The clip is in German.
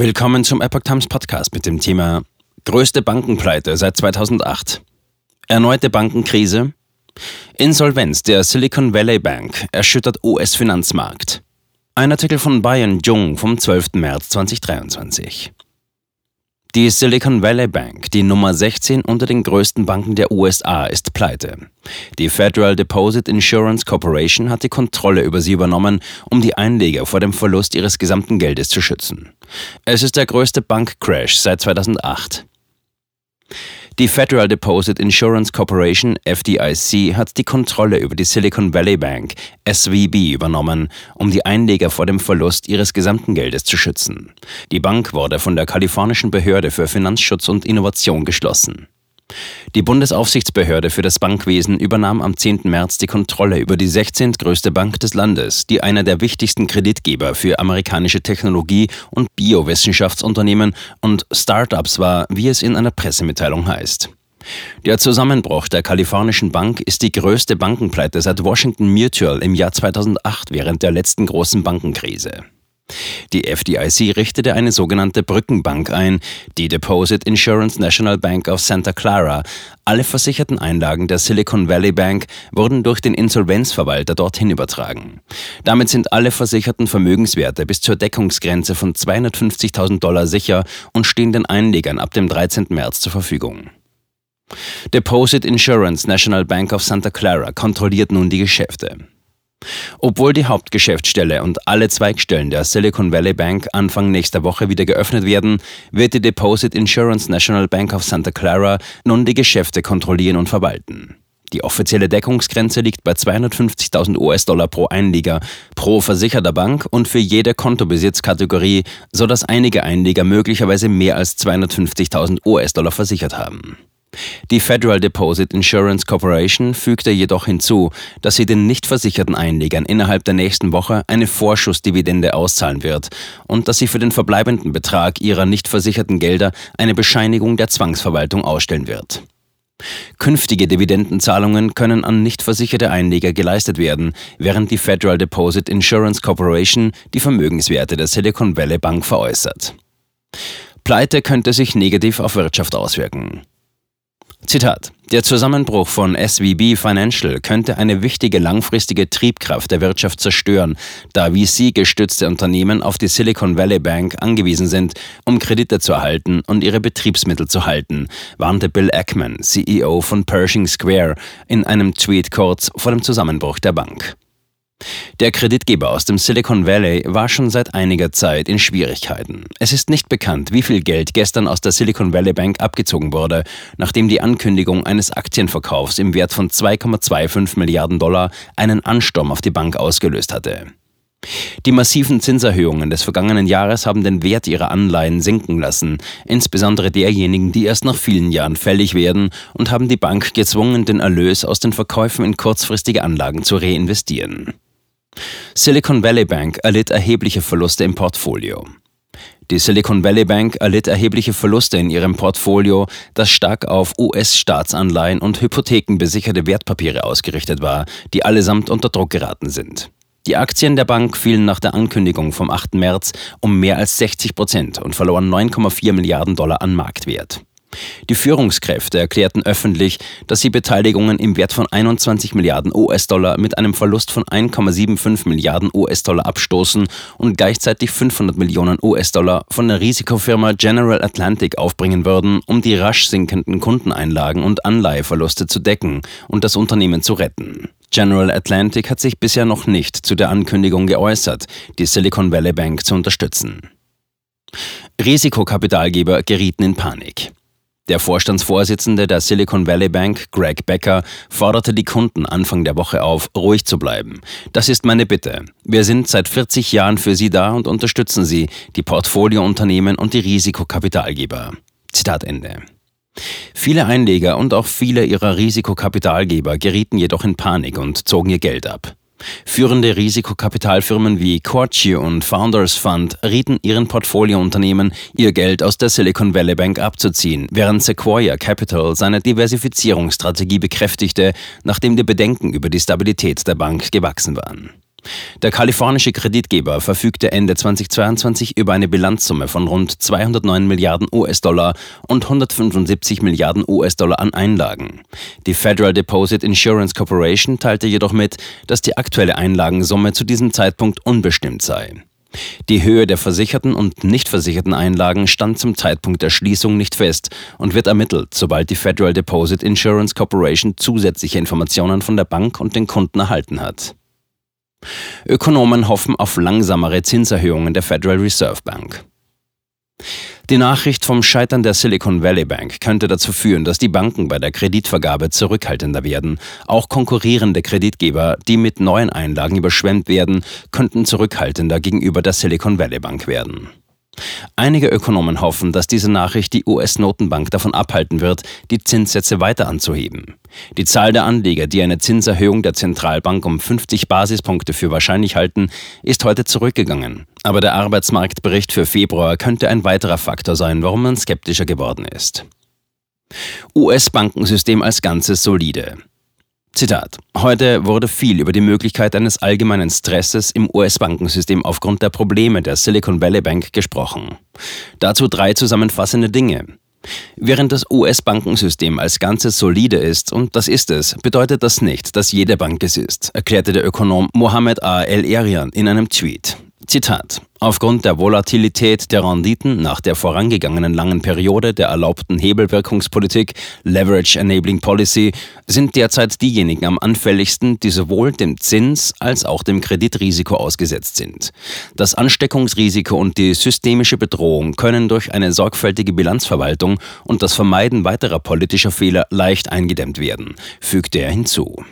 Willkommen zum Epoch Times Podcast mit dem Thema Größte Bankenpleite seit 2008. Erneute Bankenkrise. Insolvenz der Silicon Valley Bank erschüttert US-Finanzmarkt. Ein Artikel von Bayern Jung vom 12. März 2023. Die Silicon Valley Bank, die Nummer 16 unter den größten Banken der USA, ist pleite. Die Federal Deposit Insurance Corporation hat die Kontrolle über sie übernommen, um die Einleger vor dem Verlust ihres gesamten Geldes zu schützen. Es ist der größte Bankcrash seit 2008. Die Federal Deposit Insurance Corporation FDIC hat die Kontrolle über die Silicon Valley Bank SVB übernommen, um die Einleger vor dem Verlust ihres gesamten Geldes zu schützen. Die Bank wurde von der kalifornischen Behörde für Finanzschutz und Innovation geschlossen. Die Bundesaufsichtsbehörde für das Bankwesen übernahm am 10. März die Kontrolle über die 16. größte Bank des Landes, die einer der wichtigsten Kreditgeber für amerikanische Technologie- und Biowissenschaftsunternehmen und Startups war, wie es in einer Pressemitteilung heißt. Der Zusammenbruch der kalifornischen Bank ist die größte Bankenpleite seit Washington Mutual im Jahr 2008 während der letzten großen Bankenkrise. Die FDIC richtete eine sogenannte Brückenbank ein, die Deposit Insurance National Bank of Santa Clara. Alle versicherten Einlagen der Silicon Valley Bank wurden durch den Insolvenzverwalter dorthin übertragen. Damit sind alle versicherten Vermögenswerte bis zur Deckungsgrenze von 250.000 Dollar sicher und stehen den Einlegern ab dem 13. März zur Verfügung. Deposit Insurance National Bank of Santa Clara kontrolliert nun die Geschäfte. Obwohl die Hauptgeschäftsstelle und alle Zweigstellen der Silicon Valley Bank Anfang nächster Woche wieder geöffnet werden, wird die Deposit Insurance National Bank of Santa Clara nun die Geschäfte kontrollieren und verwalten. Die offizielle Deckungsgrenze liegt bei 250.000 US-Dollar pro Einleger, pro versicherter Bank und für jede Kontobesitzkategorie, sodass einige Einleger möglicherweise mehr als 250.000 US-Dollar versichert haben. Die Federal Deposit Insurance Corporation fügte jedoch hinzu, dass sie den nicht versicherten Einlegern innerhalb der nächsten Woche eine Vorschussdividende auszahlen wird und dass sie für den verbleibenden Betrag ihrer nicht versicherten Gelder eine Bescheinigung der Zwangsverwaltung ausstellen wird. Künftige Dividendenzahlungen können an nicht versicherte Einleger geleistet werden, während die Federal Deposit Insurance Corporation die Vermögenswerte der Silicon Valley Bank veräußert. Pleite könnte sich negativ auf Wirtschaft auswirken. Zitat. Der Zusammenbruch von SVB Financial könnte eine wichtige langfristige Triebkraft der Wirtschaft zerstören, da VC-gestützte Unternehmen auf die Silicon Valley Bank angewiesen sind, um Kredite zu erhalten und ihre Betriebsmittel zu halten, warnte Bill Ackman, CEO von Pershing Square, in einem Tweet kurz vor dem Zusammenbruch der Bank. Der Kreditgeber aus dem Silicon Valley war schon seit einiger Zeit in Schwierigkeiten. Es ist nicht bekannt, wie viel Geld gestern aus der Silicon Valley Bank abgezogen wurde, nachdem die Ankündigung eines Aktienverkaufs im Wert von 2,25 Milliarden Dollar einen Ansturm auf die Bank ausgelöst hatte. Die massiven Zinserhöhungen des vergangenen Jahres haben den Wert ihrer Anleihen sinken lassen, insbesondere derjenigen, die erst nach vielen Jahren fällig werden und haben die Bank gezwungen, den Erlös aus den Verkäufen in kurzfristige Anlagen zu reinvestieren. Silicon Valley Bank erlitt erhebliche Verluste im Portfolio. Die Silicon Valley Bank erlitt erhebliche Verluste in ihrem Portfolio, das stark auf US-Staatsanleihen und hypothekenbesicherte Wertpapiere ausgerichtet war, die allesamt unter Druck geraten sind. Die Aktien der Bank fielen nach der Ankündigung vom 8. März um mehr als 60 Prozent und verloren 9,4 Milliarden Dollar an Marktwert. Die Führungskräfte erklärten öffentlich, dass sie Beteiligungen im Wert von 21 Milliarden US-Dollar mit einem Verlust von 1,75 Milliarden US-Dollar abstoßen und gleichzeitig 500 Millionen US-Dollar von der Risikofirma General Atlantic aufbringen würden, um die rasch sinkenden Kundeneinlagen und Anleiheverluste zu decken und das Unternehmen zu retten. General Atlantic hat sich bisher noch nicht zu der Ankündigung geäußert, die Silicon Valley Bank zu unterstützen. Risikokapitalgeber gerieten in Panik. Der Vorstandsvorsitzende der Silicon Valley Bank, Greg Becker, forderte die Kunden Anfang der Woche auf, ruhig zu bleiben. Das ist meine Bitte. Wir sind seit 40 Jahren für Sie da und unterstützen Sie, die Portfoliounternehmen und die Risikokapitalgeber. Zitat Ende. Viele Einleger und auch viele ihrer Risikokapitalgeber gerieten jedoch in Panik und zogen ihr Geld ab. Führende Risikokapitalfirmen wie Corchi und Founders Fund rieten ihren Portfoliounternehmen, ihr Geld aus der Silicon Valley Bank abzuziehen, während Sequoia Capital seine Diversifizierungsstrategie bekräftigte, nachdem die Bedenken über die Stabilität der Bank gewachsen waren. Der kalifornische Kreditgeber verfügte Ende 2022 über eine Bilanzsumme von rund 209 Milliarden US-Dollar und 175 Milliarden US-Dollar an Einlagen. Die Federal Deposit Insurance Corporation teilte jedoch mit, dass die aktuelle Einlagensumme zu diesem Zeitpunkt unbestimmt sei. Die Höhe der versicherten und nicht versicherten Einlagen stand zum Zeitpunkt der Schließung nicht fest und wird ermittelt, sobald die Federal Deposit Insurance Corporation zusätzliche Informationen von der Bank und den Kunden erhalten hat. Ökonomen hoffen auf langsamere Zinserhöhungen der Federal Reserve Bank. Die Nachricht vom Scheitern der Silicon Valley Bank könnte dazu führen, dass die Banken bei der Kreditvergabe zurückhaltender werden. Auch konkurrierende Kreditgeber, die mit neuen Einlagen überschwemmt werden, könnten zurückhaltender gegenüber der Silicon Valley Bank werden. Einige Ökonomen hoffen, dass diese Nachricht die US-Notenbank davon abhalten wird, die Zinssätze weiter anzuheben. Die Zahl der Anleger, die eine Zinserhöhung der Zentralbank um 50 Basispunkte für wahrscheinlich halten, ist heute zurückgegangen. Aber der Arbeitsmarktbericht für Februar könnte ein weiterer Faktor sein, warum man skeptischer geworden ist. US-Bankensystem als Ganzes solide. Zitat. Heute wurde viel über die Möglichkeit eines allgemeinen Stresses im US-Bankensystem aufgrund der Probleme der Silicon Valley Bank gesprochen. Dazu drei zusammenfassende Dinge. Während das US-Bankensystem als Ganzes solide ist, und das ist es, bedeutet das nicht, dass jede Bank es ist, erklärte der Ökonom Mohammed A. El-Erian in einem Tweet. Zitat. Aufgrund der Volatilität der Renditen nach der vorangegangenen langen Periode der erlaubten Hebelwirkungspolitik Leverage Enabling Policy sind derzeit diejenigen am anfälligsten, die sowohl dem Zins als auch dem Kreditrisiko ausgesetzt sind. Das Ansteckungsrisiko und die systemische Bedrohung können durch eine sorgfältige Bilanzverwaltung und das Vermeiden weiterer politischer Fehler leicht eingedämmt werden, fügte er hinzu.